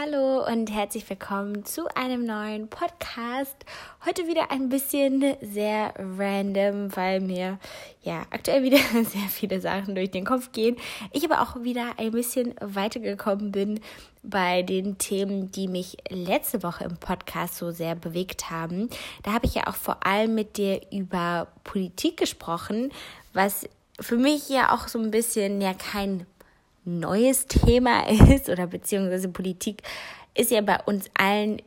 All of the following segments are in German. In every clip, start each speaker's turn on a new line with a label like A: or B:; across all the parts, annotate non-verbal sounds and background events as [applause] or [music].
A: Hallo und herzlich willkommen zu einem neuen Podcast. Heute wieder ein bisschen sehr random, weil mir ja aktuell wieder [laughs] sehr viele Sachen durch den Kopf gehen. Ich aber auch wieder ein bisschen weitergekommen bin bei den Themen, die mich letzte Woche im Podcast so sehr bewegt haben. Da habe ich ja auch vor allem mit dir über Politik gesprochen, was für mich ja auch so ein bisschen ja kein neues Thema [laughs] ist oder beziehungsweise Politik ist ja bei uns allen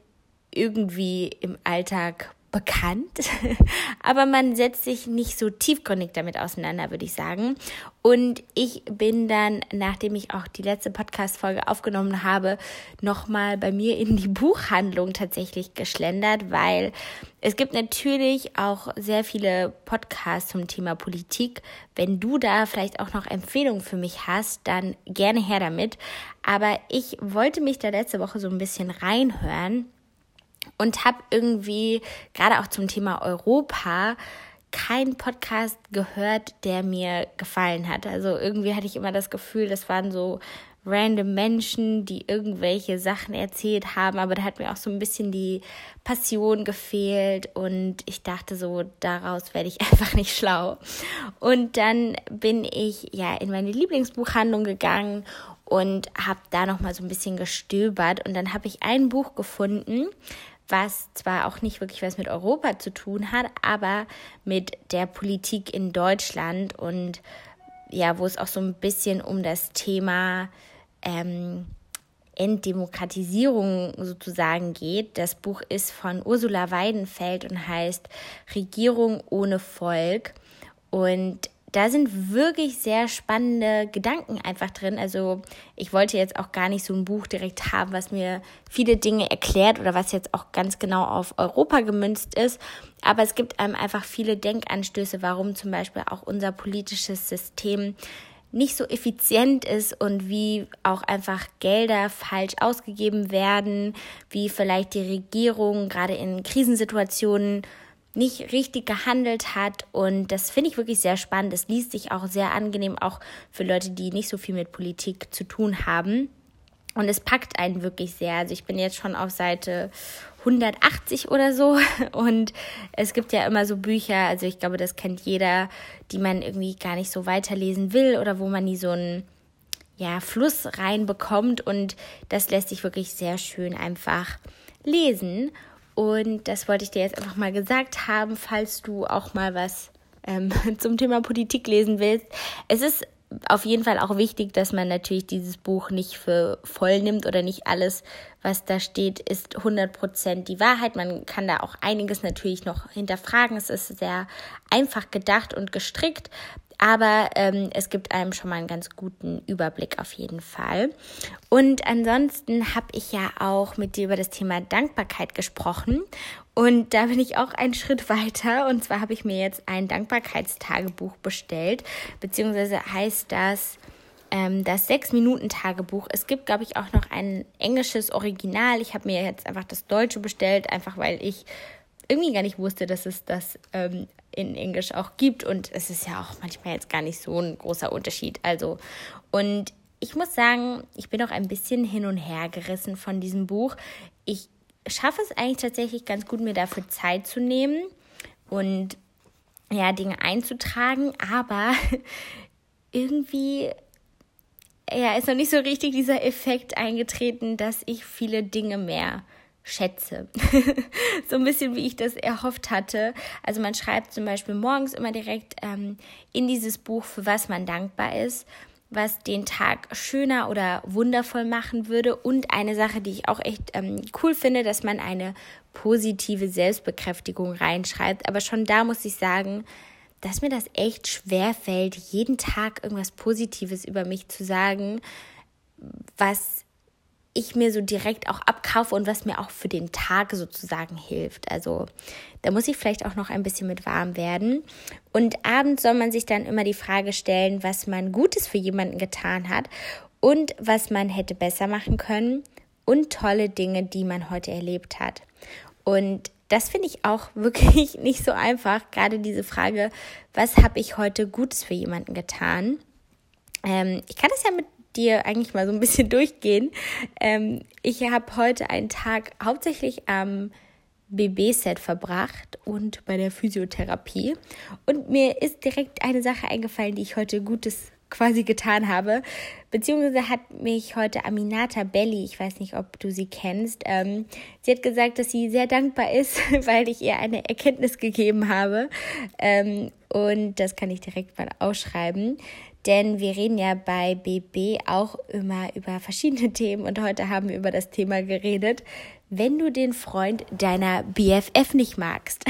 A: irgendwie im Alltag bekannt, [laughs] aber man setzt sich nicht so tiefgründig damit auseinander, würde ich sagen. Und ich bin dann, nachdem ich auch die letzte Podcast-Folge aufgenommen habe, nochmal bei mir in die [laughs] Buchhandlung tatsächlich geschlendert, weil es gibt natürlich auch sehr viele Podcasts zum Thema Politik. Wenn du da vielleicht auch noch Empfehlungen für mich hast, dann gerne her damit. Aber ich wollte mich da letzte Woche so ein bisschen reinhören und habe irgendwie gerade auch zum Thema Europa keinen Podcast gehört, der mir gefallen hat. Also irgendwie hatte ich immer das Gefühl, das waren so random Menschen, die irgendwelche Sachen erzählt haben, aber da hat mir auch so ein bisschen die Passion gefehlt und ich dachte so, daraus werde ich [laughs] einfach nicht schlau. Und dann bin ich ja in meine Lieblingsbuchhandlung gegangen und habe da noch mal so ein bisschen gestöbert und dann habe ich ein Buch gefunden, was zwar auch nicht wirklich was mit Europa zu tun hat, aber mit der Politik in Deutschland und ja, wo es auch so ein bisschen um das Thema ähm, Entdemokratisierung sozusagen geht. Das Buch ist von Ursula Weidenfeld und heißt Regierung ohne Volk. Und da sind wirklich sehr spannende Gedanken einfach drin. Also ich wollte jetzt auch gar nicht so ein Buch direkt haben, was mir viele Dinge erklärt oder was jetzt auch ganz genau auf Europa gemünzt ist. Aber es gibt einem einfach viele Denkanstöße, warum zum Beispiel auch unser politisches System nicht so effizient ist und wie auch einfach Gelder falsch ausgegeben werden, wie vielleicht die Regierung gerade in Krisensituationen nicht richtig gehandelt hat. Und das finde ich wirklich sehr spannend. Es liest sich auch sehr angenehm, auch für Leute, die nicht so viel mit Politik zu tun haben. Und es packt einen wirklich sehr. Also ich bin jetzt schon auf Seite 180 oder so. [laughs] Und es gibt ja immer so Bücher, also ich glaube, das kennt jeder, die man irgendwie gar nicht so weiterlesen will oder wo man nie so einen ja, Fluss reinbekommt. Und das lässt sich wirklich sehr schön einfach lesen. Und das wollte ich dir jetzt einfach mal gesagt haben, falls du auch mal was ähm, [laughs] zum Thema Politik lesen willst. Es ist auf jeden Fall auch wichtig, dass man natürlich dieses Buch nicht für voll nimmt oder nicht alles, was da steht, ist 100% die Wahrheit. Man kann da auch einiges natürlich noch hinterfragen. Es ist sehr einfach gedacht und gestrickt, aber ähm, es gibt einem schon mal einen ganz guten Überblick auf jeden Fall. Und ansonsten habe ich ja auch mit dir über das Thema Dankbarkeit gesprochen. Und da bin ich auch einen [laughs] Schritt weiter. Und zwar habe ich mir jetzt ein Dankbarkeitstagebuch bestellt, beziehungsweise heißt das ähm, das Sechs-Minuten-Tagebuch. Es gibt, glaube ich, auch noch ein englisches Original. Ich habe mir jetzt einfach das Deutsche bestellt, einfach weil ich irgendwie gar nicht wusste, dass es das ähm, in Englisch auch gibt. Und es ist ja auch manchmal jetzt gar nicht so ein großer Unterschied. Also, und ich muss sagen, ich bin auch ein bisschen hin und her gerissen von diesem Buch. Ich schaffe es eigentlich tatsächlich ganz gut, mir dafür Zeit zu nehmen und ja, Dinge einzutragen, aber [laughs] irgendwie ja, ist noch nicht so richtig dieser Effekt eingetreten, dass ich viele Dinge mehr schätze. [laughs] so ein bisschen wie ich das erhofft hatte. Also man schreibt zum Beispiel morgens immer direkt ähm, in dieses Buch, für was man dankbar ist, was den Tag schöner oder wundervoll machen würde. Und eine Sache, die ich auch echt ähm, cool finde, dass man eine positive Selbstbekräftigung reinschreibt. Aber schon da muss ich sagen, dass mir das echt schwer fällt, jeden Tag irgendwas Positives über mich zu sagen, was ich mir so direkt auch abkaufe und was mir auch für den Tag sozusagen hilft. Also da muss ich vielleicht auch noch ein bisschen mit warm werden. Und abends soll man sich dann immer die Frage stellen, was man Gutes für jemanden getan hat und was man hätte besser machen können und tolle Dinge, die man heute erlebt hat. Und das finde ich auch [laughs] wirklich nicht so einfach, gerade diese Frage, was habe ich heute Gutes für jemanden getan? Ähm, ich kann das ja mit dir eigentlich mal so ein bisschen [laughs] durchgehen. Ähm, ich habe heute einen Tag hauptsächlich am BB-Set verbracht und bei der Physiotherapie. Und mir ist direkt eine Sache eingefallen, die ich heute Gutes quasi getan habe. Beziehungsweise hat mich heute Aminata Belli, ich weiß nicht, ob du sie kennst, ähm, sie hat gesagt, dass sie sehr dankbar ist, [laughs] weil ich ihr eine Erkenntnis gegeben habe. Ähm, und das kann ich direkt mal ausschreiben. Denn wir reden ja bei BB auch immer über verschiedene [laughs] Themen und heute haben wir über das Thema geredet, wenn du den Freund deiner BFF nicht magst.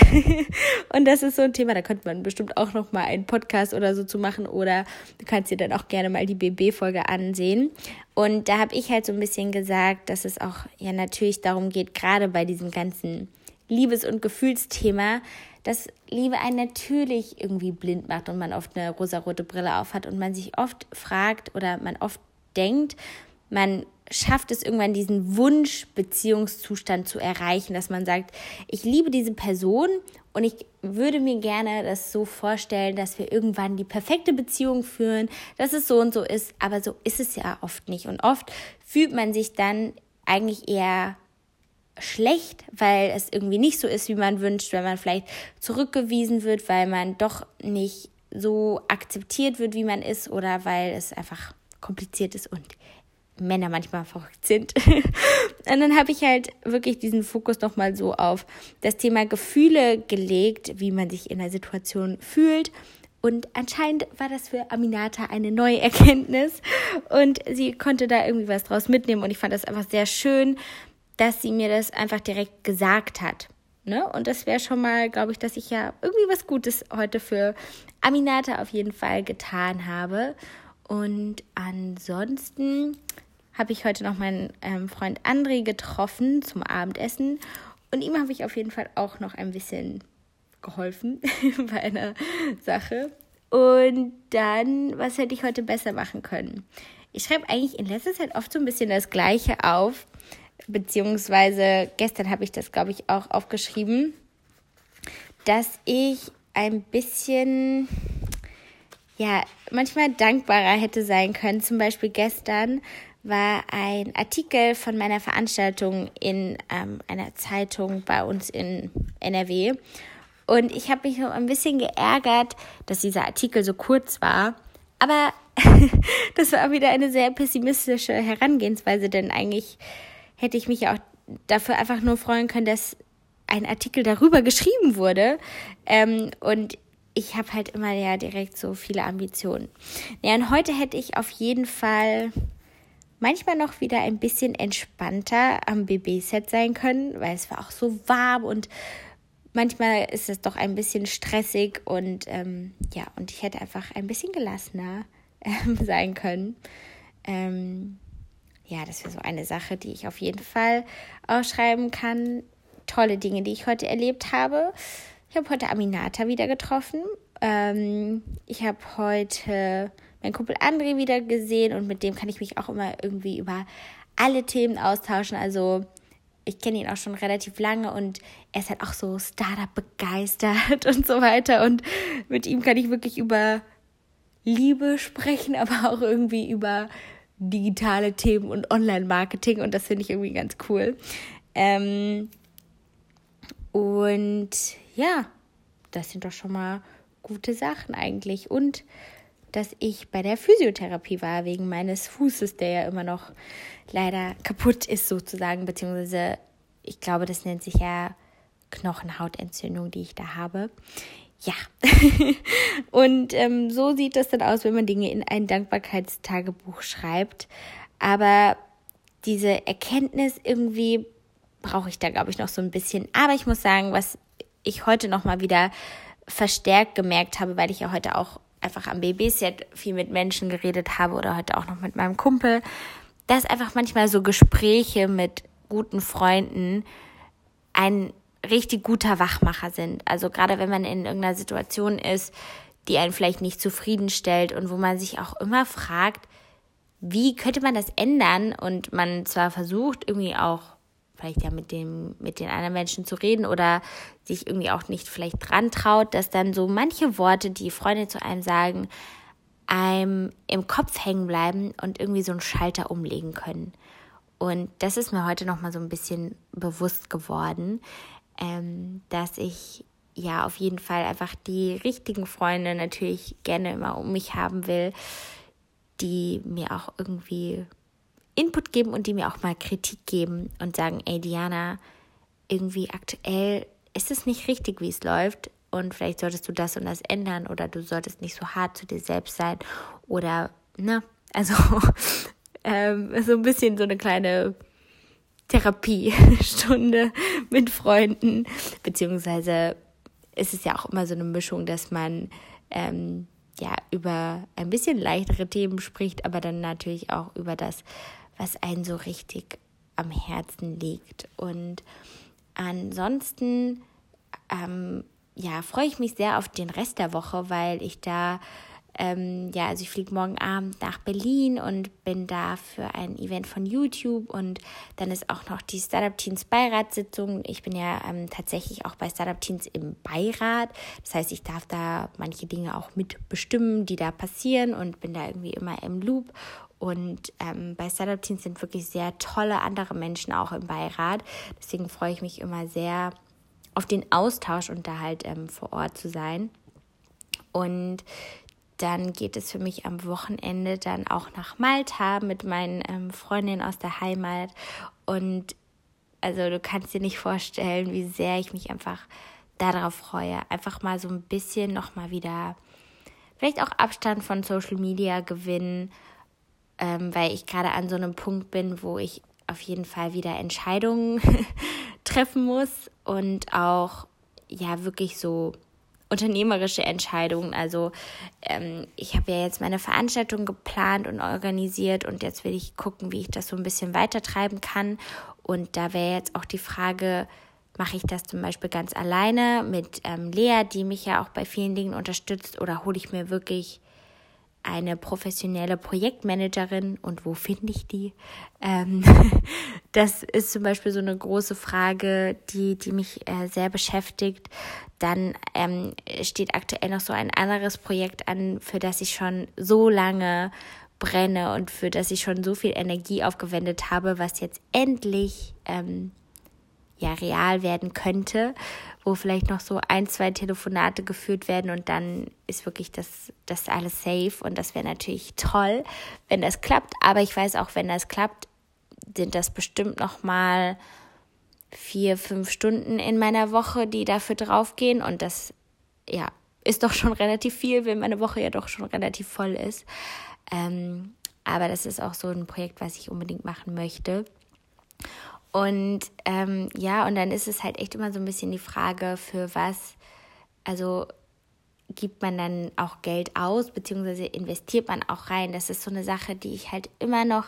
A: [laughs] und das ist so ein Thema, da könnte man bestimmt auch noch mal einen Podcast oder so zu machen oder du kannst dir dann auch gerne mal die BB-Folge ansehen. Und da habe ich halt so ein bisschen gesagt, dass es auch ja natürlich darum geht, gerade bei diesem ganzen Liebes- und Gefühlsthema, dass Liebe einen natürlich irgendwie blind macht und man oft eine rosarote Brille aufhat und man sich oft fragt oder man oft denkt, man schafft es irgendwann diesen Wunsch-Beziehungszustand zu erreichen, dass man sagt, ich liebe diese Person und ich würde mir gerne das so vorstellen, dass wir irgendwann die perfekte Beziehung führen, dass es so und so ist, aber so ist es ja oft nicht. Und oft fühlt man sich dann eigentlich eher schlecht, weil es irgendwie nicht so ist, wie man wünscht, wenn man vielleicht zurückgewiesen wird, weil man doch nicht so akzeptiert wird, wie man ist oder weil es einfach kompliziert ist und Männer manchmal verrückt sind. [laughs] und dann habe ich halt wirklich diesen Fokus nochmal so auf das Thema Gefühle gelegt, wie man sich in der Situation fühlt. Und anscheinend war das für Aminata eine neue Erkenntnis und sie konnte da irgendwie was draus mitnehmen und ich fand das einfach sehr schön, dass sie mir das einfach direkt gesagt hat. Ne? Und das wäre schon mal, glaube ich, dass ich ja irgendwie was Gutes heute für Aminata auf jeden Fall getan habe. Und ansonsten habe ich heute noch meinen ähm, Freund André getroffen zum Abendessen und ihm habe ich auf jeden Fall auch noch ein bisschen geholfen [laughs] bei einer Sache. Und dann, was hätte ich heute besser machen können? Ich schreibe eigentlich in letzter Zeit oft so ein bisschen das Gleiche auf, beziehungsweise gestern habe ich das, glaube ich, auch aufgeschrieben, dass ich ein bisschen, ja, manchmal dankbarer hätte sein können. Zum Beispiel gestern war ein Artikel von meiner Veranstaltung in ähm, einer Zeitung bei uns in NRW. Und ich habe mich so ein bisschen geärgert, dass dieser Artikel so kurz war. Aber [laughs] das war wieder eine sehr pessimistische Herangehensweise, denn eigentlich hätte ich mich auch dafür einfach nur freuen können, dass ein Artikel darüber geschrieben wurde. Ähm, und ich habe halt immer ja direkt so viele Ambitionen. Ja, und heute hätte ich auf jeden Fall manchmal noch wieder ein bisschen entspannter am BB-Set sein können, weil es war auch so warm und manchmal ist es doch ein bisschen stressig und ähm, ja, und ich hätte einfach ein bisschen gelassener [laughs] ähm, sein können. Ähm, ja, das wäre so eine Sache, die ich auf jeden Fall ausschreiben kann. Tolle Dinge, die ich heute erlebt habe. Ich habe heute Aminata wieder getroffen. Ähm, ich habe heute meinen Kumpel André wieder gesehen und mit dem kann ich mich auch immer irgendwie über alle Themen austauschen. Also ich kenne ihn auch schon relativ lange und er ist halt auch so Startup begeistert [laughs] und so weiter. Und mit ihm kann ich wirklich über Liebe sprechen, [laughs] aber auch irgendwie über digitale Themen und Online-Marketing und das finde ich irgendwie ganz cool. Ähm, und ja, das sind doch schon mal gute Sachen eigentlich. Und dass ich bei der Physiotherapie war, wegen meines Fußes, der ja immer noch leider kaputt ist, sozusagen, beziehungsweise ich glaube, das nennt sich ja Knochenhautentzündung, die ich da habe. Ja, [laughs] und ähm, so sieht das dann aus, wenn man Dinge in ein Dankbarkeitstagebuch schreibt. Aber diese Erkenntnis irgendwie brauche ich da, glaube ich, noch so ein bisschen. Aber ich muss sagen, was ich heute noch mal wieder verstärkt gemerkt habe, weil ich ja heute auch einfach am Babyset viel mit Menschen geredet habe oder heute auch noch mit meinem Kumpel, dass einfach manchmal so Gespräche mit guten Freunden ein richtig guter Wachmacher sind. Also gerade wenn man in irgendeiner Situation ist, die einen vielleicht nicht zufriedenstellt und wo man sich auch immer fragt, wie könnte man das ändern? Und man zwar versucht, irgendwie auch vielleicht ja mit dem, mit den anderen Menschen zu reden oder sich irgendwie auch nicht vielleicht dran traut, dass dann so manche Worte, die Freunde zu einem sagen, einem im Kopf hängen bleiben und irgendwie so einen Schalter umlegen können. Und das ist mir heute nochmal so ein bisschen bewusst geworden, ähm, dass ich ja auf jeden Fall einfach die richtigen Freunde natürlich gerne immer um mich haben will, die mir auch irgendwie Input geben und die mir auch mal Kritik geben und sagen, ey Diana, irgendwie aktuell ist es nicht richtig, wie es läuft und vielleicht solltest du das und das ändern oder du solltest nicht so hart zu dir selbst sein oder, ne, also [laughs] ähm, so ein bisschen so eine kleine Therapiestunde [laughs] mit Freunden, beziehungsweise ist es ja auch immer so eine Mischung, dass man ähm, ja über ein bisschen leichtere Themen spricht, aber dann natürlich auch über das, was einen so richtig am Herzen liegt. Und ansonsten ähm, ja, freue ich mich sehr auf den Rest der Woche, weil ich da ähm, ja, also ich fliege morgen Abend nach Berlin und bin da für ein Event von YouTube und dann ist auch noch die Startup Teens Beiratssitzung. Ich bin ja ähm, tatsächlich auch bei Startup Teens im Beirat. Das heißt, ich darf da manche Dinge auch mitbestimmen, die da passieren und bin da irgendwie immer im Loop. Und ähm, bei Startup Teens sind wirklich sehr tolle andere Menschen auch im Beirat. Deswegen freue ich mich immer sehr auf den Austausch und da halt ähm, vor Ort zu sein. Und dann geht es für mich am Wochenende dann auch nach Malta mit meinen ähm, Freundinnen aus der Heimat. Und also du kannst dir nicht vorstellen, wie sehr ich mich einfach darauf freue. Einfach mal so ein bisschen nochmal wieder, vielleicht auch Abstand von Social Media gewinnen, ähm, weil ich gerade an so einem Punkt bin, wo ich auf jeden Fall wieder Entscheidungen [laughs] treffen muss und auch ja wirklich so unternehmerische Entscheidungen. Also ähm, ich habe ja jetzt meine Veranstaltung geplant und organisiert und jetzt will ich gucken, wie ich das so ein bisschen weitertreiben kann. Und da wäre jetzt auch die Frage, mache ich das zum Beispiel ganz alleine mit ähm, Lea, die mich ja auch bei vielen Dingen unterstützt, oder hole ich mir wirklich eine professionelle Projektmanagerin und wo finde ich die? Ähm, [laughs] das ist zum Beispiel so eine große Frage, die, die mich äh, sehr beschäftigt. Dann ähm, steht aktuell noch so ein anderes Projekt an, für das ich schon so lange brenne und für das ich schon so viel Energie aufgewendet habe, was jetzt endlich ähm, ja real werden könnte wo vielleicht noch so ein, zwei Telefonate geführt werden und dann ist wirklich das, das alles safe und das wäre natürlich toll, wenn das klappt. Aber ich weiß auch, wenn das klappt, sind das bestimmt noch mal vier, fünf Stunden in meiner Woche, die dafür draufgehen und das, ja, ist doch schon relativ viel, wenn meine Woche ja doch schon relativ voll ist. Ähm, aber das ist auch so ein Projekt, was ich unbedingt machen möchte. Und ähm, ja, und dann ist es halt echt immer so ein bisschen die Frage, für was, also gibt man dann auch Geld aus, beziehungsweise investiert man auch rein. Das ist so eine Sache, die ich halt immer noch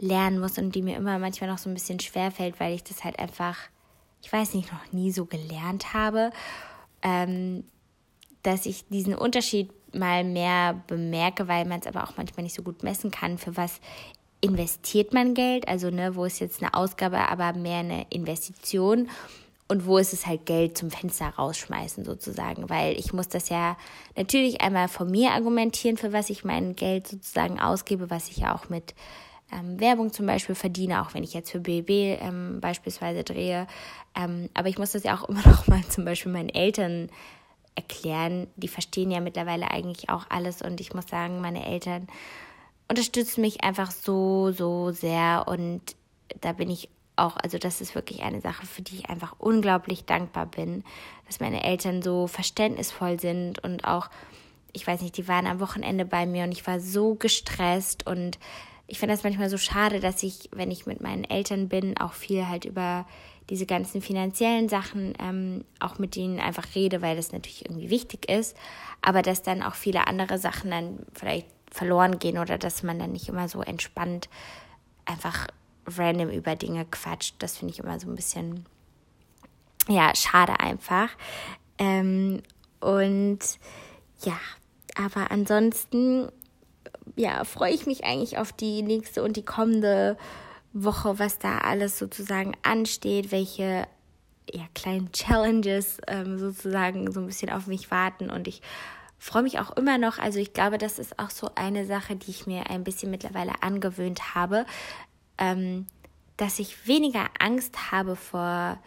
A: lernen muss und die mir immer manchmal noch so ein bisschen schwer fällt, weil ich das halt einfach, ich weiß nicht, noch nie so gelernt habe, ähm, dass ich diesen Unterschied mal mehr bemerke, weil man es aber auch manchmal nicht so gut messen kann, für was investiert man Geld, also ne, wo ist jetzt eine Ausgabe, aber mehr eine Investition und wo ist es halt Geld zum Fenster rausschmeißen sozusagen, weil ich muss das ja natürlich einmal von mir argumentieren, für was ich mein Geld sozusagen ausgebe, was ich ja auch mit ähm, Werbung zum Beispiel verdiene, auch wenn ich jetzt für BB ähm, beispielsweise drehe. Ähm, aber ich muss das ja auch [laughs] immer noch mal zum Beispiel meinen Eltern erklären. Die verstehen ja mittlerweile eigentlich auch alles und ich muss sagen, meine Eltern unterstützt mich einfach so, so sehr und da bin ich auch, also das ist wirklich eine Sache, für die ich einfach unglaublich dankbar bin, dass meine Eltern so verständnisvoll sind und auch, ich weiß nicht, die waren am Wochenende bei mir und ich war so gestresst und ich finde das manchmal so schade, dass ich, wenn ich mit meinen Eltern bin, auch viel halt über diese ganzen finanziellen Sachen ähm, auch mit denen einfach rede, weil das natürlich irgendwie wichtig ist, aber dass dann auch viele andere Sachen dann vielleicht verloren gehen oder dass man dann nicht immer so entspannt einfach random über Dinge quatscht. Das finde ich immer so ein bisschen, ja, schade einfach. Ähm, und ja, aber ansonsten, ja, freue ich mich eigentlich auf die nächste und die kommende Woche, was da alles sozusagen ansteht, welche ja, kleinen Challenges ähm, sozusagen so ein bisschen auf mich warten und ich freue mich auch immer noch. Also ich glaube, das ist auch so eine Sache, die ich mir ein bisschen mittlerweile angewöhnt habe, ähm, dass ich weniger Angst habe vor,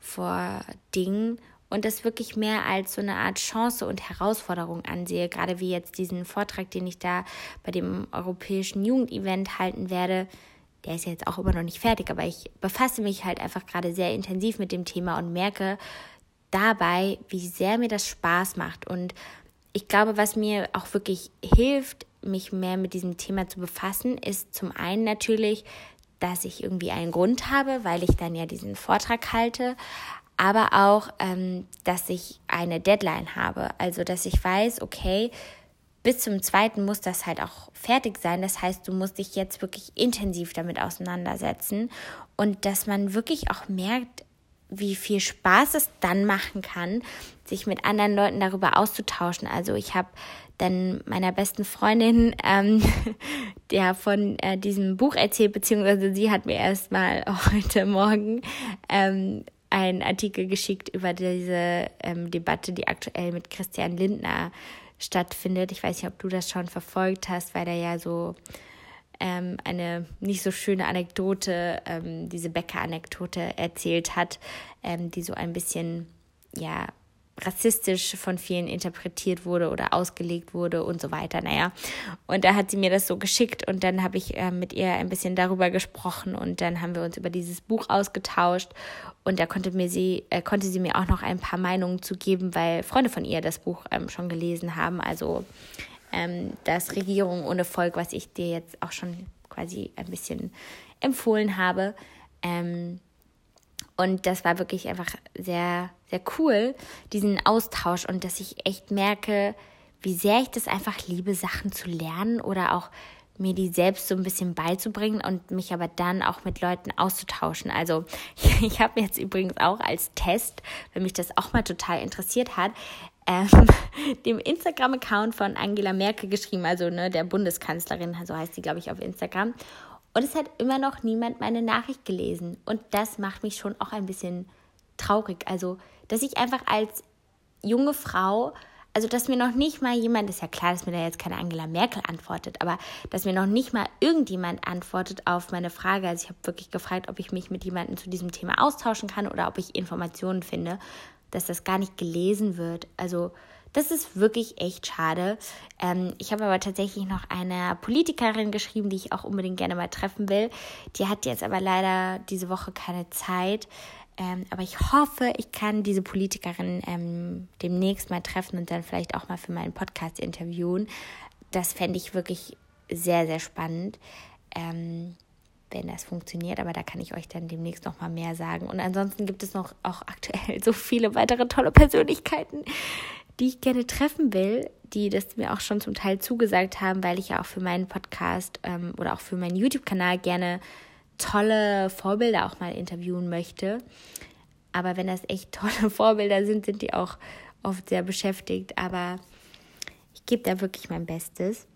A: vor Dingen und das wirklich mehr als so eine Art Chance und Herausforderung ansehe, gerade wie jetzt diesen Vortrag, den ich da bei dem Europäischen Jugendevent halten werde. Der ist ja jetzt auch immer noch nicht fertig, aber ich befasse mich halt einfach gerade sehr intensiv mit dem Thema und merke dabei, wie sehr mir das Spaß macht. Und ich glaube, was mir auch wirklich hilft, mich mehr mit diesem Thema zu befassen, ist zum einen natürlich, dass ich irgendwie einen Grund habe, weil ich dann ja diesen Vortrag halte, aber auch, ähm, dass ich eine Deadline habe. Also, dass ich weiß, okay, bis zum zweiten muss das halt auch fertig sein. Das heißt, du musst dich jetzt wirklich intensiv damit auseinandersetzen und dass man wirklich auch merkt, wie viel Spaß es dann machen kann, sich mit anderen Leuten darüber auszutauschen. Also ich habe dann meiner besten Freundin ähm, [laughs] der von äh, diesem Buch erzählt, beziehungsweise sie hat mir erst mal [laughs] heute Morgen ähm, einen Artikel geschickt über diese ähm, Debatte, die aktuell mit Christian Lindner stattfindet. Ich weiß nicht, ob du das schon verfolgt hast, weil er ja so ähm, eine nicht so schöne Anekdote, ähm, diese Bäcker-Anekdote erzählt hat, ähm, die so ein bisschen, ja, rassistisch von vielen interpretiert wurde oder ausgelegt wurde und so weiter. Naja, und da hat sie mir das so geschickt und dann habe ich äh, mit ihr ein bisschen darüber gesprochen und dann haben wir uns über dieses Buch ausgetauscht und da konnte mir sie äh, konnte sie mir auch noch ein paar Meinungen zu geben, weil Freunde von ihr das Buch ähm, schon gelesen haben. Also ähm, das Regierung ohne Volk, was ich dir jetzt auch schon quasi ein bisschen empfohlen habe. Ähm, und das war wirklich einfach sehr, sehr cool, diesen Austausch und dass ich echt merke, wie sehr ich das einfach liebe, Sachen zu lernen oder auch mir die selbst so ein bisschen beizubringen und mich aber dann auch mit Leuten auszutauschen. Also [laughs] ich habe jetzt übrigens auch als Test, wenn mich das auch mal total interessiert hat, ähm, [laughs] dem Instagram-Account von Angela Merkel geschrieben, also ne, der Bundeskanzlerin, so heißt sie, glaube ich, auf Instagram. Und es hat immer noch niemand meine Nachricht gelesen. Und das macht mich schon auch ein bisschen traurig. Also, dass ich einfach als junge Frau, also dass mir noch nicht mal jemand, ist ja klar, dass mir da jetzt keine Angela Merkel antwortet, aber dass mir noch nicht mal irgendjemand antwortet auf meine Frage. Also ich habe wirklich gefragt, ob ich mich mit jemandem zu diesem Thema austauschen kann oder ob ich Informationen finde, dass das gar nicht gelesen wird. Also das ist wirklich echt schade. Ähm, ich habe aber tatsächlich noch eine Politikerin geschrieben, die ich auch unbedingt gerne mal treffen will. Die hat jetzt aber leider diese Woche keine Zeit. Ähm, aber ich hoffe, ich kann diese Politikerin ähm, demnächst mal treffen und dann vielleicht auch mal für meinen Podcast interviewen. Das fände ich wirklich sehr, sehr spannend. Ähm, wenn das funktioniert, aber da kann ich euch dann demnächst noch mal mehr sagen. Und ansonsten gibt es noch auch aktuell [laughs] so viele weitere tolle Persönlichkeiten, die ich gerne treffen will, die das mir auch schon zum Teil zugesagt haben, weil ich ja auch für meinen Podcast ähm, oder auch für meinen YouTube-Kanal gerne tolle Vorbilder auch mal interviewen möchte. Aber wenn das echt [laughs] tolle Vorbilder sind, sind die auch oft sehr beschäftigt. Aber ich gebe da wirklich mein Bestes.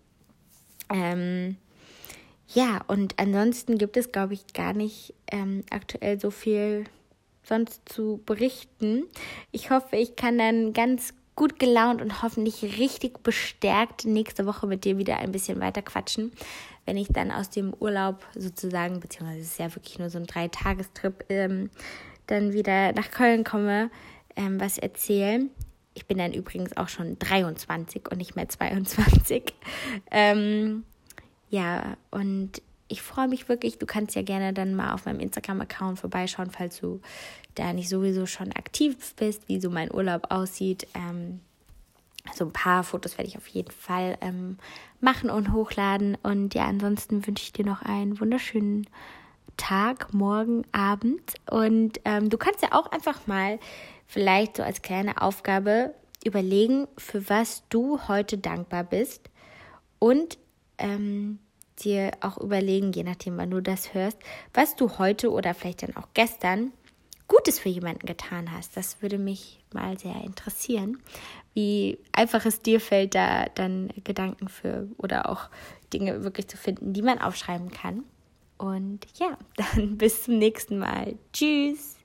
A: Ähm, ja, und ansonsten gibt es, glaube ich, gar nicht ähm, aktuell so viel sonst zu berichten. Ich hoffe, ich kann dann ganz gut gelaunt und hoffentlich richtig bestärkt nächste Woche mit dir wieder ein bisschen weiter quatschen, wenn ich dann aus dem Urlaub sozusagen, beziehungsweise es ist ja wirklich nur so ein Dreitagestrip, ähm, dann wieder nach Köln komme, ähm, was erzählen. Ich bin dann übrigens auch schon 23 und nicht mehr 22. Ähm, ja, und ich freue mich wirklich. Du kannst ja gerne dann mal auf meinem Instagram-Account vorbeischauen, falls du da nicht sowieso schon aktiv bist, wie so mein Urlaub aussieht. Ähm, so ein paar Fotos werde ich auf jeden Fall ähm, machen und hochladen. Und ja, ansonsten wünsche ich dir noch einen wunderschönen Tag, morgen, Abend. Und ähm, du kannst ja auch einfach mal vielleicht so als kleine Aufgabe überlegen, für was du heute dankbar bist. Und ähm, dir auch überlegen, je nachdem, wann du das hörst, was du heute oder vielleicht dann auch gestern Gutes für jemanden getan hast. Das würde mich mal sehr interessieren, wie einfach es dir fällt, da dann Gedanken für oder auch Dinge wirklich zu finden, die man aufschreiben kann. Und ja, [laughs] dann bis zum nächsten Mal. Tschüss.